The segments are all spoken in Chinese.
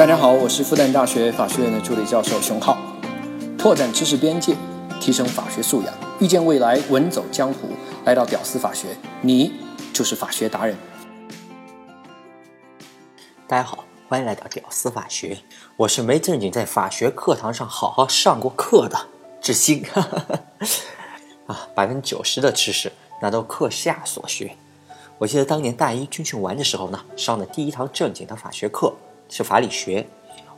大家好，我是复旦大学法学院的助理教授熊浩，拓展知识边界，提升法学素养，遇见未来，稳走江湖。来到屌丝法学，你就是法学达人。大家好，欢迎来到屌丝法学，我是没正经在法学课堂上好好上过课的志新。啊，百分之九十的知识那都课下所学。我记得当年大一军训完的时候呢，上的第一堂正经的法学课是法理学。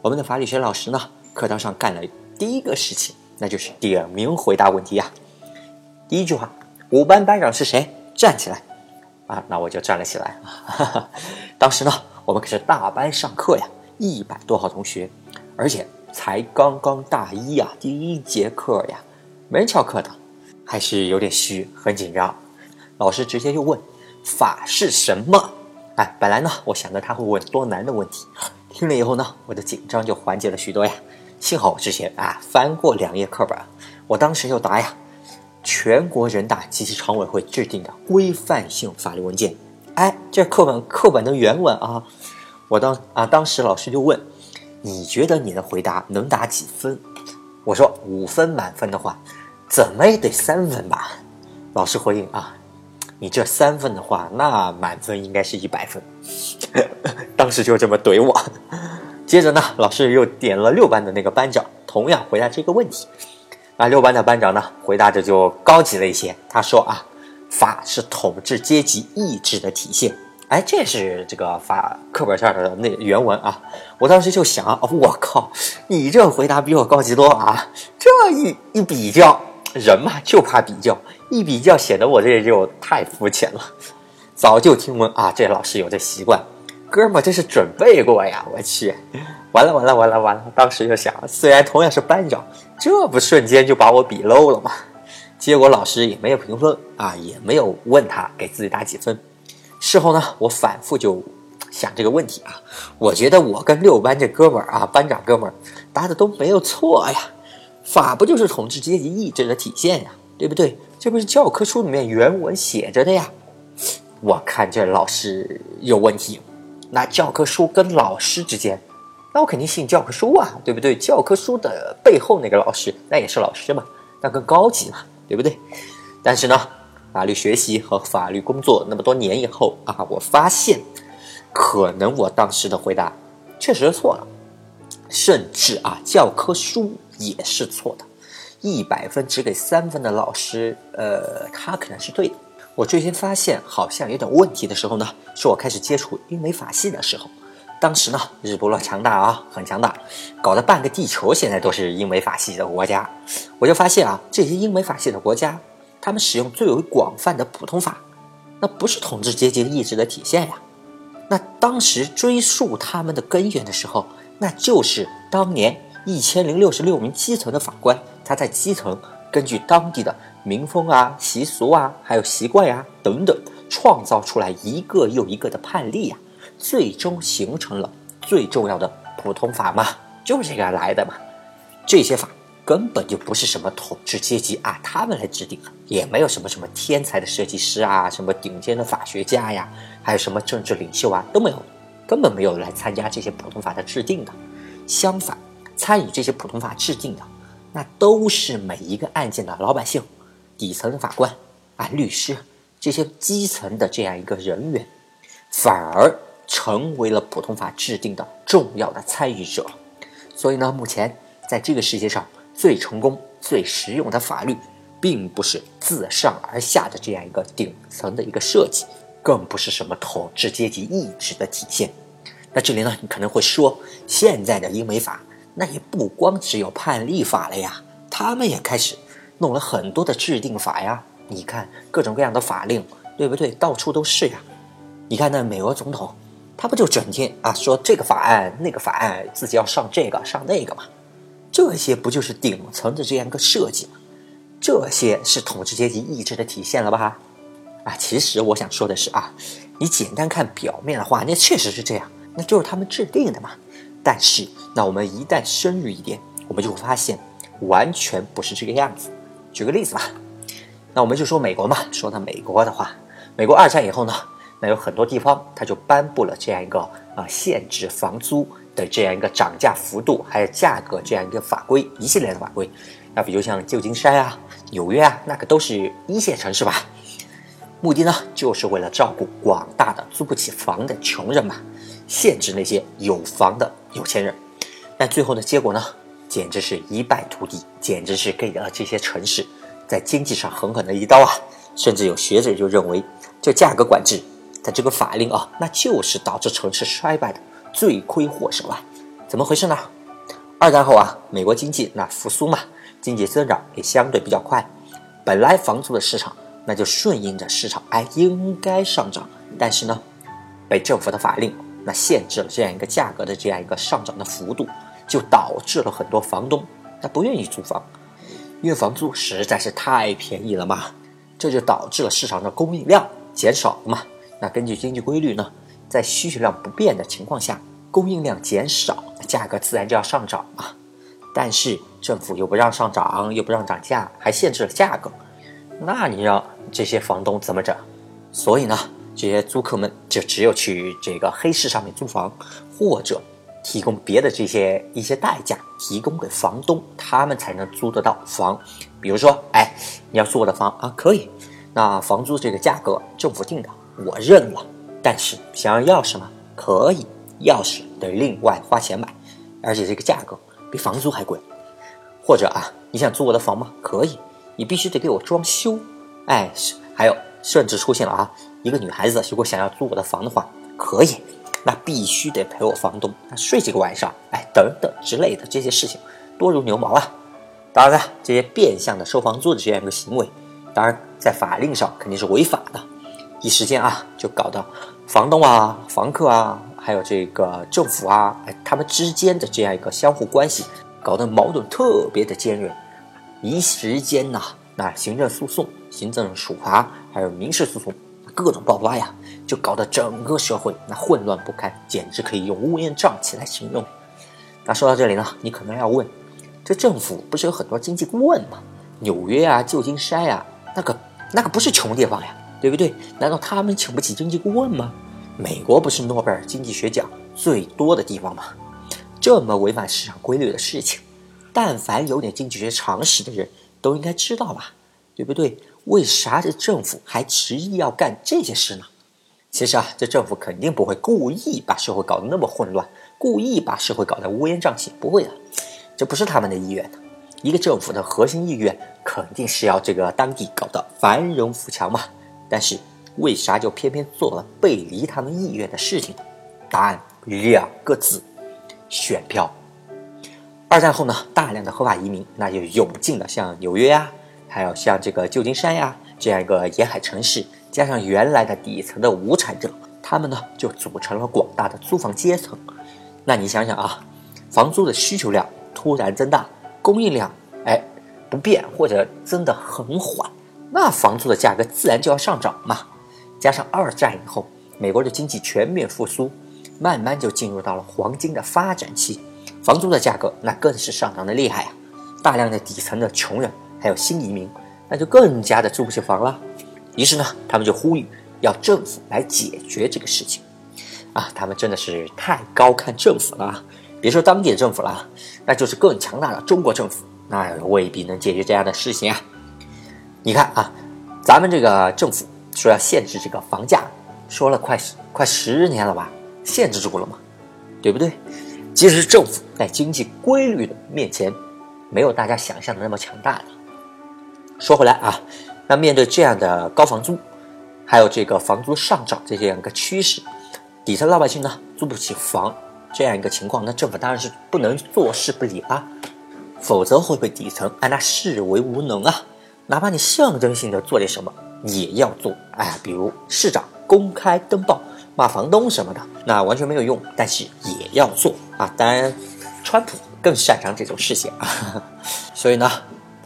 我们的法理学老师呢，课堂上干了第一个事情，那就是点名回答问题呀。第一句话。五班班长是谁？站起来！啊，那我就站了起来。当时呢，我们可是大班上课呀，一百多号同学，而且才刚刚大一呀，第一节课呀，没人翘课的，还是有点虚，很紧张。老师直接就问：“法是什么？”哎，本来呢，我想着他会问多难的问题，听了以后呢，我的紧张就缓解了许多呀。幸好我之前啊翻过两页课本，我当时就答呀。全国人大及其常委会制定的规范性法律文件，哎，这课本课本的原文啊，我当啊当时老师就问，你觉得你的回答能打几分？我说五分满分的话，怎么也得三分吧。老师回应啊，你这三分的话，那满分应该是一百分。当时就这么怼我。接着呢，老师又点了六班的那个班长，同样回答这个问题。那，六班的班长呢，回答着就高级了一些。他说啊，法是统治阶级意志的体现。哎，这是这个法课本上的那原文啊。我当时就想，我靠，你这回答比我高级多啊！这一一比较，人嘛就怕比较，一比较显得我这就太肤浅了。早就听闻啊，这老师有这习惯。哥们，这是准备过呀！我去，完了完了完了完了！当时就想，虽然同样是班长，这不瞬间就把我比 low 了吗？结果老师也没有评分啊，也没有问他给自己打几分。事后呢，我反复就想这个问题啊，我觉得我跟六班这哥们儿啊，班长哥们儿答的都没有错呀。法不就是统治阶级意志的体现呀？对不对？这不是教科书里面原文写着的呀？我看这老师有问题。那教科书跟老师之间，那我肯定信教科书啊，对不对？教科书的背后那个老师，那也是老师嘛，那更高级嘛，对不对？但是呢，法律学习和法律工作那么多年以后啊，我发现，可能我当时的回答确实错了，甚至啊，教科书也是错的，一百分只给三分的老师，呃，他可能是对的。我最先发现好像有点问题的时候呢，是我开始接触英美法系的时候。当时呢，日不落强大啊，很强大，搞得半个地球现在都是英美法系的国家。我就发现啊，这些英美法系的国家，他们使用最为广泛的普通法，那不是统治阶级意志的体现呀。那当时追溯他们的根源的时候，那就是当年一千零六十六名基层的法官，他在基层根据当地的。民风啊、习俗啊，还有习惯呀等等，创造出来一个又一个的判例呀，最终形成了最重要的普通法嘛，就是这个来的嘛。这些法根本就不是什么统治阶级啊，他们来制定，也没有什么什么天才的设计师啊，什么顶尖的法学家呀，还有什么政治领袖啊都没有，根本没有来参加这些普通法的制定的。相反，参与这些普通法制定的，那都是每一个案件的老百姓。底层法官啊、律师这些基层的这样一个人员，反而成为了普通法制定的重要的参与者。所以呢，目前在这个世界上最成功、最实用的法律，并不是自上而下的这样一个顶层的一个设计，更不是什么统治阶级意志的体现。那这里呢，你可能会说，现在的英美法那也不光只有判例法了呀，他们也开始。弄了很多的制定法呀，你看各种各样的法令，对不对？到处都是呀。你看那美国总统，他不就整天啊说这个法案那个法案，自己要上这个上那个吗？这些不就是顶层的这样一个设计吗？这些是统治阶级意志的体现了吧？啊，其实我想说的是啊，你简单看表面的话，那确实是这样，那就是他们制定的嘛。但是那我们一旦深入一点，我们就会发现，完全不是这个样子。举个例子吧，那我们就说美国嘛。说到美国的话，美国二战以后呢，那有很多地方它就颁布了这样一个啊限制房租的这样一个涨价幅度，还有价格这样一个法规，一系列的法规。那比如像旧金山啊、纽约啊，那个都是一线城市吧。目的呢，就是为了照顾广大的租不起房的穷人嘛，限制那些有房的有钱人。但最后的结果呢，简直是一败涂地，简直是给了这些城市在经济上狠狠的一刀啊！甚至有学者就认为，这价格管制的这个法令啊，那就是导致城市衰败的罪魁祸首啊！怎么回事呢？二战后啊，美国经济那复苏嘛。经济增长也相对比较快，本来房租的市场那就顺应着市场，哎，应该上涨。但是呢，被政府的法令那限制了这样一个价格的这样一个上涨的幅度，就导致了很多房东他不愿意租房，因为房租实在是太便宜了嘛。这就导致了市场的供应量减少了嘛。那根据经济规律呢，在需求量不变的情况下，供应量减少，价格自然就要上涨嘛。但是政府又不让上涨，又不让涨价，还限制了价格，那你让这些房东怎么整？所以呢，这些租客们就只有去这个黑市上面租房，或者提供别的这些一些代价，提供给房东，他们才能租得到房。比如说，哎，你要租我的房啊，可以，那房租这个价格政府定的，我认了。但是想要钥匙吗？可以，钥匙得另外花钱买，而且这个价格。比房租还贵，或者啊，你想租我的房吗？可以，你必须得给我装修。哎，还有，甚至出现了啊，一个女孩子如果想要租我的房的话，可以，那必须得陪我房东那睡几个晚上，哎，等等之类的这些事情多如牛毛啊。当然了，这些变相的收房租的这样一个行为，当然在法令上肯定是违法的。一时间啊，就搞得房东啊、房客啊。还有这个政府啊，哎，他们之间的这样一个相互关系，搞得矛盾特别的尖锐。一时间呐，那行政诉讼、行政处罚，还有民事诉讼，各种爆发呀，就搞得整个社会那混乱不堪，简直可以用乌烟瘴气来形容。那说到这里呢，你可能要问，这政府不是有很多经济顾问吗？纽约啊，旧金山呀，那个那个不是穷地方呀，对不对？难道他们请不起经济顾问吗？美国不是诺贝尔经济学奖最多的地方吗？这么违反市场规律的事情，但凡有点经济学常识的人都应该知道吧？对不对？为啥这政府还执意要干这些事呢？其实啊，这政府肯定不会故意把社会搞得那么混乱，故意把社会搞得乌烟瘴气，不会的，这不是他们的意愿。一个政府的核心意愿肯定是要这个当地搞得繁荣富强嘛。但是。为啥就偏偏做了背离他们意愿的事情？答案两个字：选票。二战后呢，大量的合法移民那就涌进了像纽约呀，还有像这个旧金山呀这样一个沿海城市，加上原来的底层的无产者，他们呢就组成了广大的租房阶层。那你想想啊，房租的需求量突然增大，供应量哎不变或者增得很缓，那房租的价格自然就要上涨嘛。加上二战以后，美国的经济全面复苏，慢慢就进入到了黄金的发展期，房租的价格那更是上涨的厉害啊！大量的底层的穷人还有新移民，那就更加的住不起房了。于是呢，他们就呼吁要政府来解决这个事情。啊，他们真的是太高看政府了，别说当地的政府了，那就是更强大的中国政府，那未必能解决这样的事情啊！你看啊，咱们这个政府。说要限制这个房价，说了快快十年了吧，限制住了嘛，对不对？其实政府在经济规律的面前，没有大家想象的那么强大的。说回来啊，那面对这样的高房租，还有这个房租上涨这样一个趋势，底层老百姓呢租不起房这样一个情况，那政府当然是不能坐视不理啊，否则会被底层啊那视为无能啊，哪怕你象征性的做点什么。也要做，哎，比如市长公开登报骂房东什么的，那完全没有用，但是也要做啊。当然，川普更擅长这种事情啊。所以呢，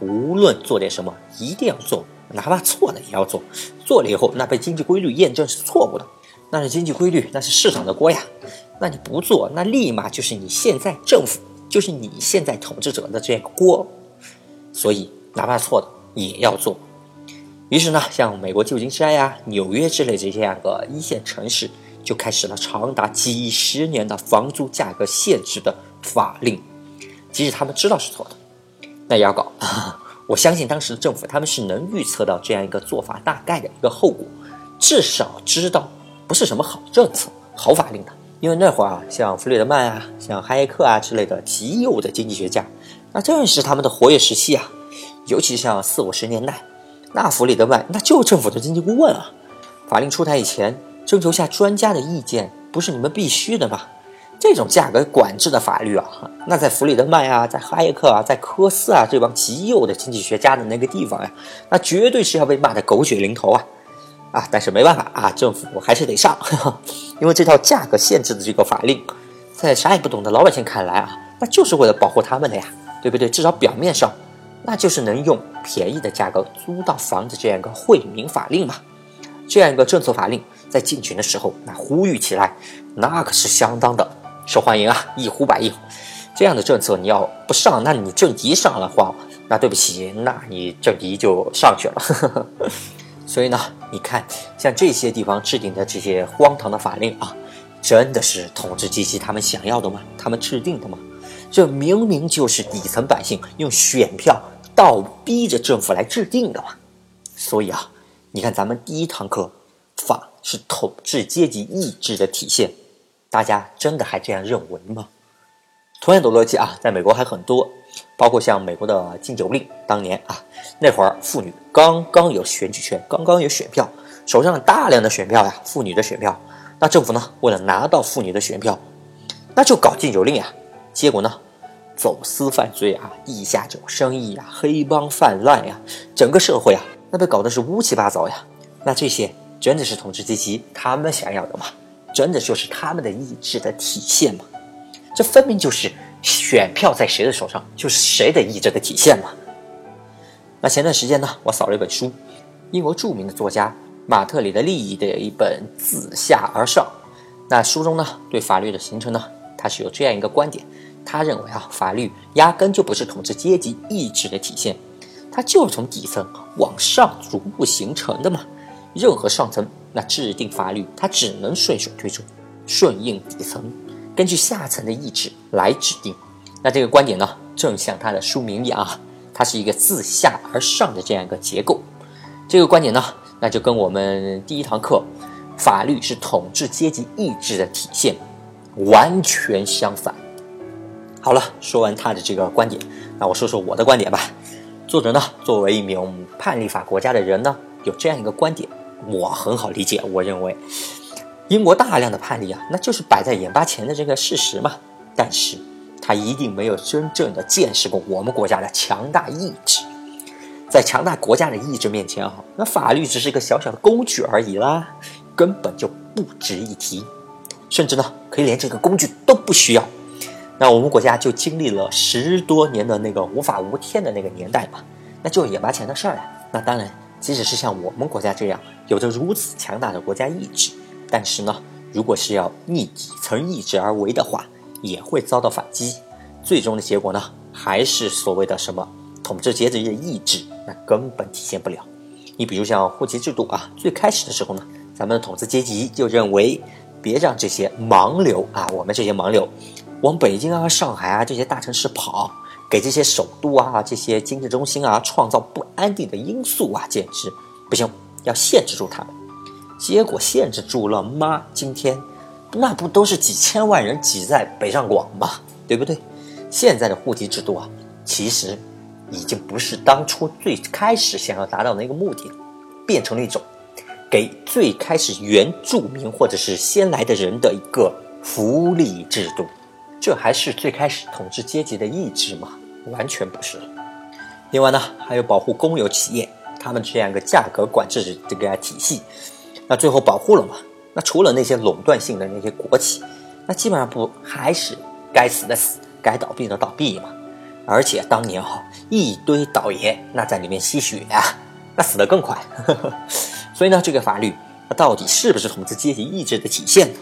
无论做点什么，一定要做，哪怕错了也要做。做了以后，那被经济规律验证是错误的，那是经济规律，那是市场的锅呀。那你不做，那立马就是你现在政府，就是你现在统治者的这个锅。所以，哪怕错的也要做。于是呢，像美国旧金山呀、纽约之类这些样个一线城市，就开始了长达几十年的房租价格限制的法令。即使他们知道是错的，那也要搞。我相信当时的政府他们是能预测到这样一个做法大概的一个后果，至少知道不是什么好政策、好法令的。因为那会儿啊，像弗里德曼啊、像哈耶克啊之类的极右的经济学家，那正是他们的活跃时期啊。尤其像四五十年代，那弗里德曼那就是政府的经济顾问啊。法令出台以前，征求下专家的意见，不是你们必须的吗？这种价格管制的法律啊，那在弗里德曼啊，在哈耶克啊，在科斯啊这帮极右的经济学家的那个地方呀，那绝对是要被骂得狗血淋头啊！啊，但是没办法啊，政府还是得上，因为这套价格限制的这个法令，在啥也不懂的老百姓看来啊，那就是为了保护他们的呀，对不对？至少表面上，那就是能用便宜的价格租到房子这样一个惠民法令嘛，这样一个政策法令，在进群的时候，那呼吁起来，那可是相当的。受欢迎啊，一呼百应。这样的政策你要不上，那你政敌上了话，那对不起，那你政敌就上去了。呵 呵所以呢，你看，像这些地方制定的这些荒唐的法令啊，真的是统治阶级他们想要的吗？他们制定的吗？这明明就是底层百姓用选票倒逼着政府来制定的嘛。所以啊，你看咱们第一堂课，法是统治阶级意志的体现。大家真的还这样认为吗？同样的逻辑啊，在美国还很多，包括像美国的禁酒令，当年啊，那会儿妇女刚刚有选举权，刚刚有选票，手上大量的选票呀，妇女的选票，那政府呢，为了拿到妇女的选票，那就搞禁酒令呀，结果呢，走私犯罪啊，地下酒生意啊，黑帮泛滥呀，整个社会啊，那被搞得是乌七八糟呀，那这些真的是统治阶级他们想要的吗？真的就是他们的意志的体现吗？这分明就是选票在谁的手上，就是谁的意志的体现嘛。那前段时间呢，我扫了一本书，英国著名的作家马特里的利益的一本《自下而上》。那书中呢，对法律的形成呢，他是有这样一个观点：他认为啊，法律压根就不是统治阶级意志的体现，它就是从底层往上逐步形成的嘛。任何上层那制定法律，它只能顺水推舟，顺应底层，根据下层的意志来制定。那这个观点呢，正像它的书名一样啊，它是一个自下而上的这样一个结构。这个观点呢，那就跟我们第一堂课“法律是统治阶级意志的体现”完全相反。好了，说完他的这个观点，那我说说我的观点吧。作者呢，作为一名判例法国家的人呢，有这样一个观点。我很好理解，我认为英国大量的判例啊，那就是摆在眼巴前的这个事实嘛。但是，他一定没有真正的见识过我们国家的强大意志。在强大国家的意志面前啊，那法律只是一个小小的工具而已啦，根本就不值一提。甚至呢，可以连这个工具都不需要。那我们国家就经历了十多年的那个无法无天的那个年代嘛，那就是眼巴前的事儿呀。那当然。即使是像我们国家这样有着如此强大的国家意志，但是呢，如果是要逆底层意志而为的话，也会遭到反击。最终的结果呢，还是所谓的什么统治阶级的意志，那根本体现不了。你比如像户籍制度啊，最开始的时候呢，咱们的统治阶级就认为，别让这些盲流啊，我们这些盲流，往北京啊、上海啊这些大城市跑。给这些首都啊、这些经济中心啊创造不安定的因素啊，简直不行，要限制住他们。结果限制住了吗？今天那不都是几千万人挤在北上广吗？对不对？现在的户籍制度啊，其实已经不是当初最开始想要达到的那个目的，变成了一种给最开始原住民或者是先来的人的一个福利制度。这还是最开始统治阶级的意志吗？完全不是。另外呢，还有保护公有企业，他们这样一个价格管制这个体系，那最后保护了嘛？那除了那些垄断性的那些国企，那基本上不还是该死的死，该倒闭的倒闭吗？而且当年哈一堆倒爷，那在里面吸血呀，那死得更快。呵 呵所以呢，这个法律它到底是不是统治阶级意志的体现呢？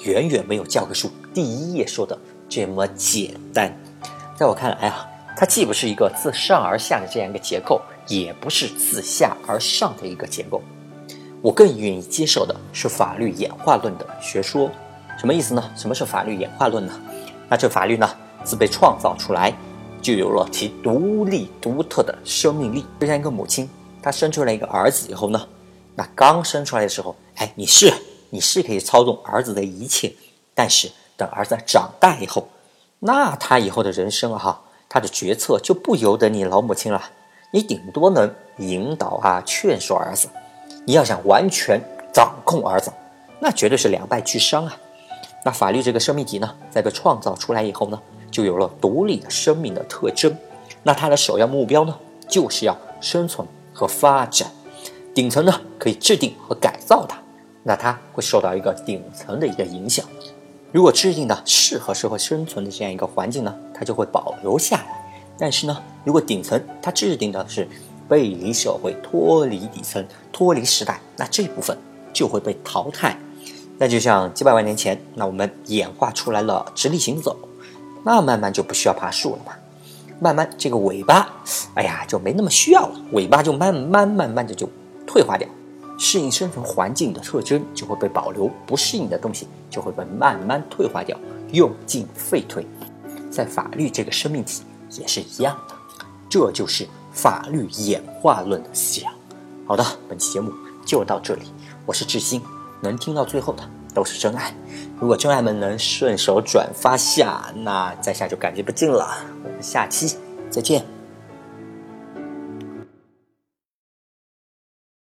远远没有教科书第一页说的这么简单。在我看来啊，它既不是一个自上而下的这样一个结构，也不是自下而上的一个结构。我更愿意接受的是法律演化论的学说。什么意思呢？什么是法律演化论呢？那这法律呢，自被创造出来，就有了其独立独特的生命力。就像一个母亲，她生出来一个儿子以后呢，那刚生出来的时候，哎，你是你是可以操纵儿子的一切，但是等儿子长大以后，那他以后的人生啊，哈，他的决策就不由得你老母亲了，你顶多能引导啊，劝说儿子。你要想完全掌控儿子，那绝对是两败俱伤啊。那法律这个生命体呢，在被创造出来以后呢，就有了独立的生命的特征。那它的首要目标呢，就是要生存和发展。顶层呢，可以制定和改造它，那它会受到一个顶层的一个影响。如果制定的适合社会生存的这样一个环境呢，它就会保留下来。但是呢，如果顶层它制定的是背离社会、脱离底层、脱离时代，那这部分就会被淘汰。那就像几百万年前，那我们演化出来了直立行走，那慢慢就不需要爬树了嘛。慢慢这个尾巴，哎呀，就没那么需要了，尾巴就慢慢慢慢的就退化掉，适应生存环境的特征就会被保留，不适应的东西就会被慢慢退化掉，用进废退。在法律这个生命体也是一样的，这就是法律演化论的思想。好的，本期节目就到这里，我是志新。能听到最后的都是真爱。如果真爱们能顺手转发下，那在下就感激不尽了。我们下期再见。